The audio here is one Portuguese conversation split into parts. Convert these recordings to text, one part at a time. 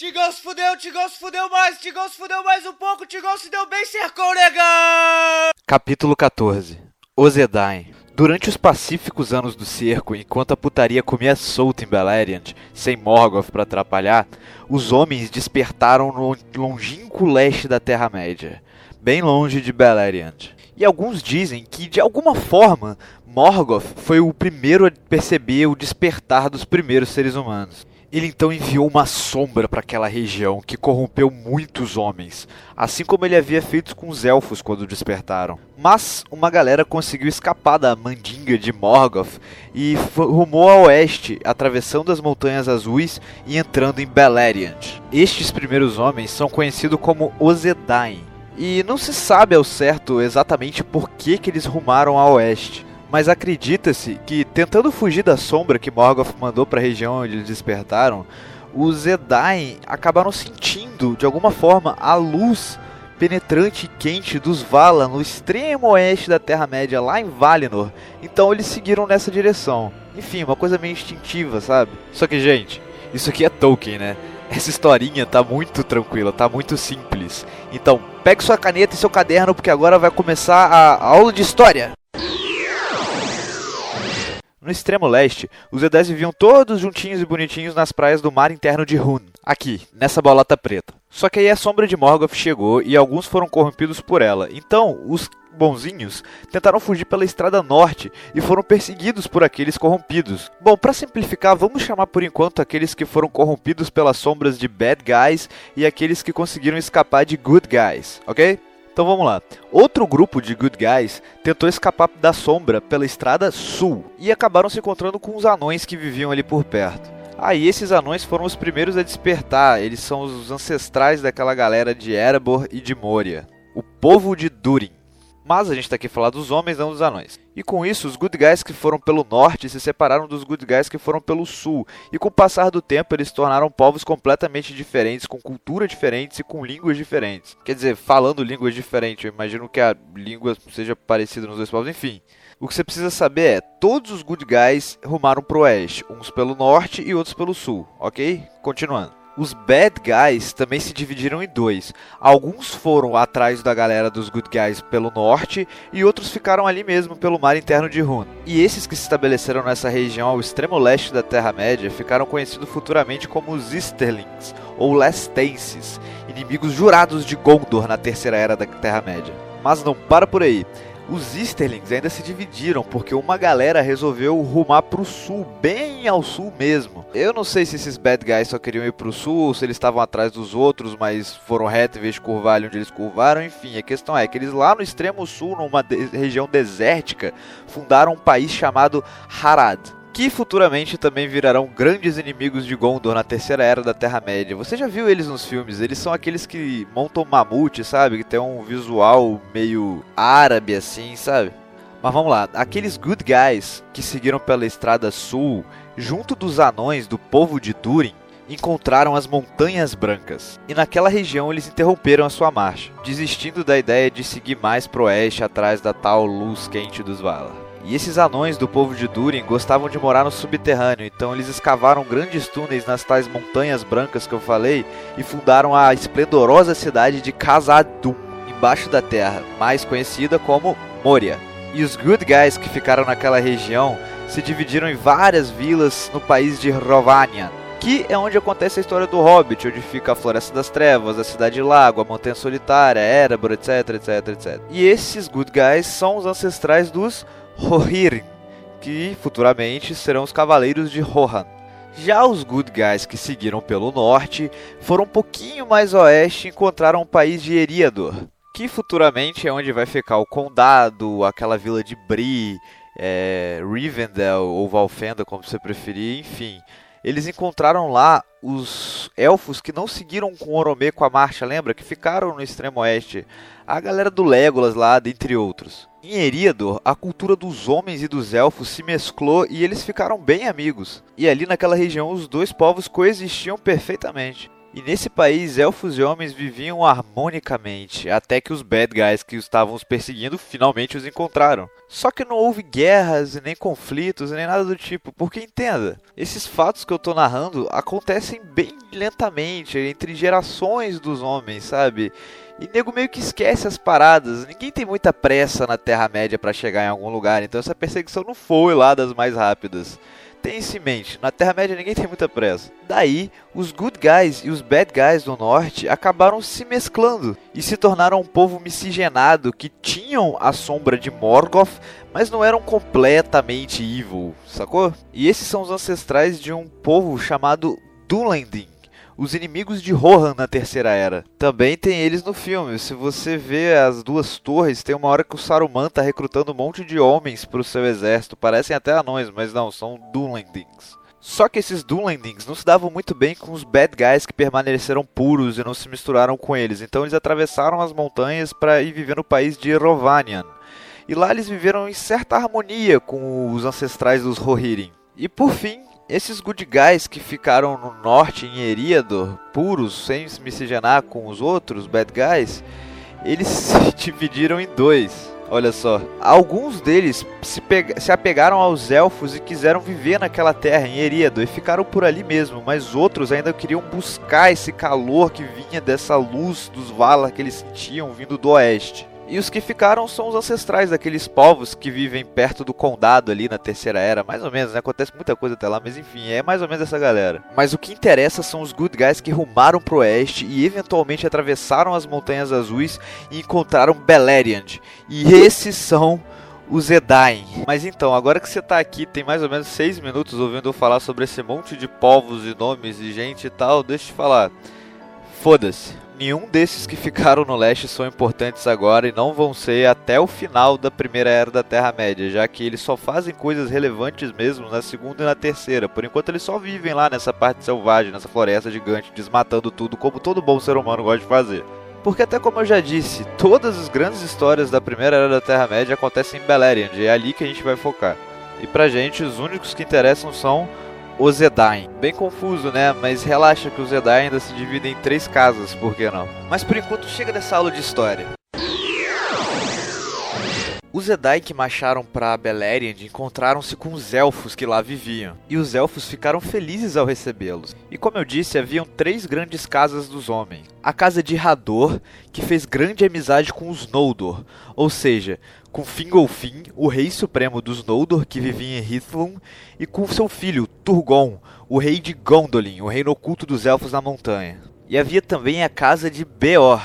Tigão se fudeu, Tigão se fudeu mais, Tigão se fudeu mais um pouco, Tigão se deu bem, cercou negão! Capítulo 14 Ozedain Durante os pacíficos anos do cerco, enquanto a putaria comia solta em Beleriand, sem Morgoth para atrapalhar, os homens despertaram no longínquo leste da Terra-média, bem longe de Beleriand. E alguns dizem que, de alguma forma, Morgoth foi o primeiro a perceber o despertar dos primeiros seres humanos. Ele então enviou uma sombra para aquela região que corrompeu muitos homens, assim como ele havia feito com os elfos quando despertaram. Mas uma galera conseguiu escapar da mandinga de Morgoth e rumou a oeste, atravessando as Montanhas Azuis e entrando em Beleriand. Estes primeiros homens são conhecidos como Ozedain, e não se sabe ao certo exatamente por que, que eles rumaram a oeste mas acredita-se que, tentando fugir da sombra que Morgoth mandou para a região onde eles despertaram, os Edain acabaram sentindo, de alguma forma, a luz penetrante e quente dos Vala no extremo oeste da Terra-média, lá em Valinor. Então eles seguiram nessa direção. Enfim, uma coisa meio instintiva, sabe? Só que, gente, isso aqui é Tolkien, né? Essa historinha tá muito tranquila, tá muito simples. Então, pegue sua caneta e seu caderno, porque agora vai começar a aula de história. No extremo leste, os Edés viviam todos juntinhos e bonitinhos nas praias do mar interno de Hun, aqui, nessa bolota preta. Só que aí a sombra de Morgoth chegou e alguns foram corrompidos por ela. Então, os bonzinhos tentaram fugir pela estrada norte e foram perseguidos por aqueles corrompidos. Bom, para simplificar, vamos chamar por enquanto aqueles que foram corrompidos pelas sombras de bad guys e aqueles que conseguiram escapar de good guys, ok? Então vamos lá. Outro grupo de good guys tentou escapar da sombra pela estrada sul e acabaram se encontrando com os anões que viviam ali por perto. Aí ah, esses anões foram os primeiros a despertar, eles são os ancestrais daquela galera de Erebor e de Moria, o povo de Durin. Mas a gente está aqui falando dos homens, não dos anões. E com isso, os good guys que foram pelo norte se separaram dos good guys que foram pelo sul. E com o passar do tempo, eles se tornaram povos completamente diferentes, com cultura diferentes e com línguas diferentes. Quer dizer, falando línguas diferentes, eu imagino que a língua seja parecida nos dois povos, enfim. O que você precisa saber é, todos os good guys rumaram pro oeste, uns pelo norte e outros pelo sul, ok? Continuando. Os bad guys também se dividiram em dois. Alguns foram atrás da galera dos good guys pelo norte e outros ficaram ali mesmo pelo mar interno de Hun. E esses que se estabeleceram nessa região ao extremo leste da Terra-média ficaram conhecidos futuramente como os Easterlings ou Lestenses, inimigos jurados de Gondor na Terceira Era da Terra-média. Mas não para por aí os Easterlings ainda se dividiram, porque uma galera resolveu rumar pro sul, bem ao sul mesmo. Eu não sei se esses bad guys só queriam ir pro sul, ou se eles estavam atrás dos outros, mas foram reto em vez de curvar ali onde eles curvaram, enfim. A questão é que eles lá no extremo sul, numa de região desértica, fundaram um país chamado Harad que futuramente também virarão grandes inimigos de Gondor na terceira era da Terra-média. Você já viu eles nos filmes? Eles são aqueles que montam mamute, sabe? Que tem um visual meio árabe assim, sabe? Mas vamos lá, aqueles good guys que seguiram pela estrada sul, junto dos anões do povo de Durin, encontraram as Montanhas Brancas. E naquela região eles interromperam a sua marcha, desistindo da ideia de seguir mais pro oeste atrás da tal luz quente dos Valar. E esses anões do povo de Durin gostavam de morar no subterrâneo, então eles escavaram grandes túneis nas tais montanhas brancas que eu falei e fundaram a esplendorosa cidade de Khazad-dûm, embaixo da terra, mais conhecida como Moria. E os good guys que ficaram naquela região se dividiram em várias vilas no país de Rovanian, que é onde acontece a história do Hobbit, onde fica a Floresta das Trevas, a Cidade Lago, a Montanha Solitária, Erebor, etc, etc, etc. E esses good guys são os ancestrais dos Rohirrim, que futuramente serão os Cavaleiros de Rohan. Já os Good Guys que seguiram pelo norte foram um pouquinho mais oeste e encontraram o país de Eriador, que futuramente é onde vai ficar o Condado, aquela vila de Bree, é, Rivendell ou Valfenda, como você preferir, enfim. Eles encontraram lá os elfos que não seguiram com Oromê com a marcha, lembra? Que ficaram no extremo oeste. A galera do Legolas lá, dentre outros. Em Eriador, a cultura dos homens e dos elfos se mesclou e eles ficaram bem amigos. E ali naquela região os dois povos coexistiam perfeitamente. E nesse país, elfos e homens viviam harmonicamente, até que os bad guys que estavam os perseguindo finalmente os encontraram. Só que não houve guerras, nem conflitos, nem nada do tipo, porque entenda, esses fatos que eu tô narrando acontecem bem lentamente, entre gerações dos homens, sabe? E nego meio que esquece as paradas. Ninguém tem muita pressa na Terra-média para chegar em algum lugar, então essa perseguição não foi lá das mais rápidas. Tenha isso em mente, na Terra-média ninguém tem muita pressa. Daí, os good guys e os bad guys do norte acabaram se mesclando e se tornaram um povo miscigenado que tinham a sombra de Morgoth, mas não eram completamente evil, sacou? E esses são os ancestrais de um povo chamado Dunlending os inimigos de Rohan na Terceira Era. Também tem eles no filme. Se você vê as duas torres, tem uma hora que o Saruman tá recrutando um monte de homens para o seu exército. Parecem até anões, mas não, são Dunlendings. Só que esses Dunlendings não se davam muito bem com os bad guys que permaneceram puros e não se misturaram com eles. Então eles atravessaram as montanhas para ir viver no país de Rovanian. E lá eles viveram em certa harmonia com os ancestrais dos Rohirrim. E por fim, esses good guys que ficaram no norte, em Eriador, puros, sem se miscigenar com os outros bad guys, eles se dividiram em dois. Olha só, alguns deles se, se, apegaram aos elfos e quiseram viver naquela terra, em Eriador, e ficaram por ali mesmo, mas outros ainda queriam buscar esse calor que vinha dessa luz dos Valar que eles sentiam vindo do oeste. E os que ficaram são os ancestrais daqueles povos que vivem perto do condado ali na Terceira Era, mais ou menos, né? Acontece muita coisa até lá, mas enfim, é mais ou menos essa galera. Mas o que interessa são os good guys que rumaram pro oeste e eventualmente atravessaram as Montanhas Azuis e encontraram Beleriand. E esses são os Edain. Mas então, agora que você tá aqui, tem mais ou menos 6 minutos ouvindo eu falar sobre esse monte de povos e nomes e gente e tal, deixa eu te falar. Foda-se nenhum desses que ficaram no leste são importantes agora e não vão ser até o final da primeira era da Terra-média, já que eles só fazem coisas relevantes mesmo na segunda e na terceira. Por enquanto eles só vivem lá nessa parte selvagem, nessa floresta gigante, desmatando tudo, como todo bom ser humano gosta de fazer. Porque até como eu já disse, todas as grandes histórias da primeira era da Terra-média acontecem em Beleriand, e é ali que a gente vai focar. E pra gente, os únicos que interessam são os Edain. Bem confuso, né? Mas relaxa que os Edain ainda se dividem em três casas, por que não? Mas por enquanto chega dessa aula de história. Os Jedi que marcharam para Beleriand encontraram-se com os elfos que lá viviam, e os elfos ficaram felizes ao recebê-los. E como eu disse, haviam três grandes casas dos homens. A casa de Hador, que fez grande amizade com os Noldor, ou seja, com Fingolfin, o rei supremo dos Noldor que vivia em Hithlum, e com seu filho Turgon, o rei de Gondolin, o reino oculto dos elfos na montanha. E havia também a casa de Beor,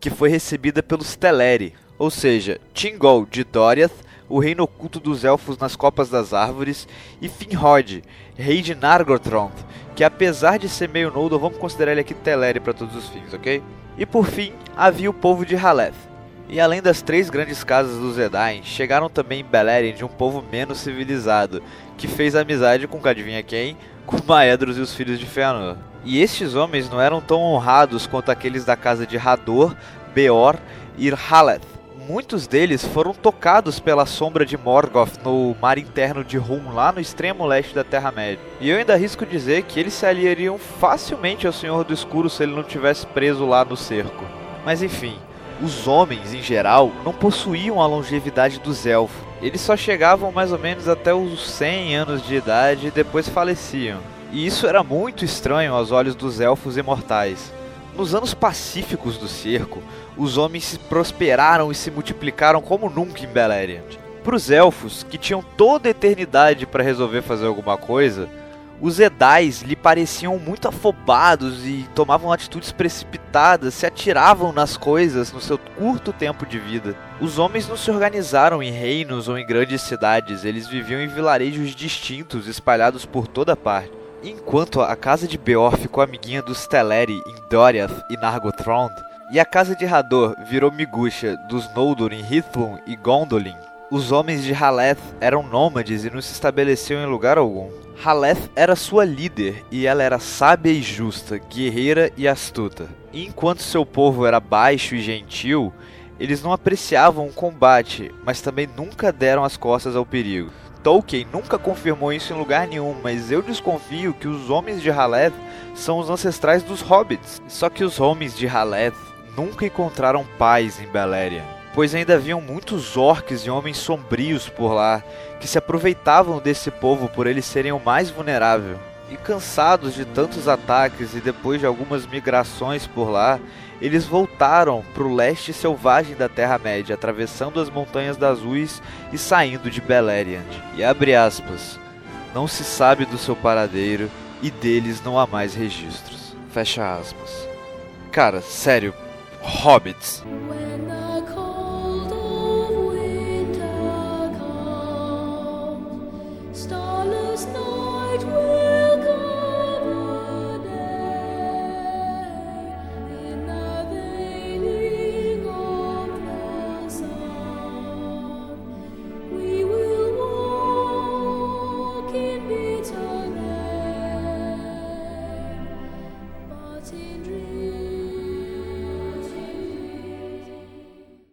que foi recebida pelos Teleri, ou seja, Tingol de Doriath, o reino oculto dos elfos nas copas das árvores, e Finrod, rei de Nargothrond, que apesar de ser meio Noldor, vamos considerar ele aqui Teleri para todos os fins, ok? E por fim, havia o povo de Haleth. E além das três grandes casas dos Edain, chegaram também Beleriand de um povo menos civilizado, que fez amizade com adivinha quem? Com Maedros e os filhos de Fëanor. E estes homens não eram tão honrados quanto aqueles da casa de Hador, Beor e Haleth muitos deles foram tocados pela sombra de Morgoth no mar interno de Rum, lá no extremo leste da Terra-média. E eu ainda arrisco dizer que eles se aliariam facilmente ao Senhor do Escuro se ele não tivesse preso lá no cerco. Mas enfim, os homens em geral não possuíam a longevidade dos elfos. Eles só chegavam mais ou menos até os 100 anos de idade e depois faleciam. E isso era muito estranho aos olhos dos elfos imortais. Nos anos pacíficos do cerco, os homens se prosperaram e se multiplicaram como nunca em Beleriand. Para os elfos, que tinham toda a eternidade para resolver fazer alguma coisa, os Edais lhe pareciam muito afobados e tomavam atitudes precipitadas, se atiravam nas coisas no seu curto tempo de vida. Os homens não se organizaram em reinos ou em grandes cidades, eles viviam em vilarejos distintos espalhados por toda parte. Enquanto a casa de Beor ficou amiguinha dos Teleri em Doriath e Nargothrond, e a casa de Hador virou miguxa dos Noldor em Hithlum e Gondolin, os homens de Haleth eram nômades e não se estabeleciam em lugar algum. Haleth era sua líder e ela era sábia e justa, guerreira e astuta. Enquanto seu povo era baixo e gentil, eles não apreciavam o combate, mas também nunca deram as costas ao perigo. Tolkien nunca confirmou isso em lugar nenhum, mas eu desconfio que os homens de Haleth são os ancestrais dos hobbits. Só que os homens de Haleth nunca encontraram paz em Beleriand, pois ainda haviam muitos orcs e homens sombrios por lá que se aproveitavam desse povo por eles serem o mais vulnerável. E cansados de tantos ataques e depois de algumas migrações por lá, eles voltaram para o leste selvagem da Terra-média, atravessando as Montanhas das Azuis e saindo de Beleriand. E abre aspas, não se sabe do seu paradeiro e deles não há mais registros. Fecha aspas. Cara, sério, hobbits.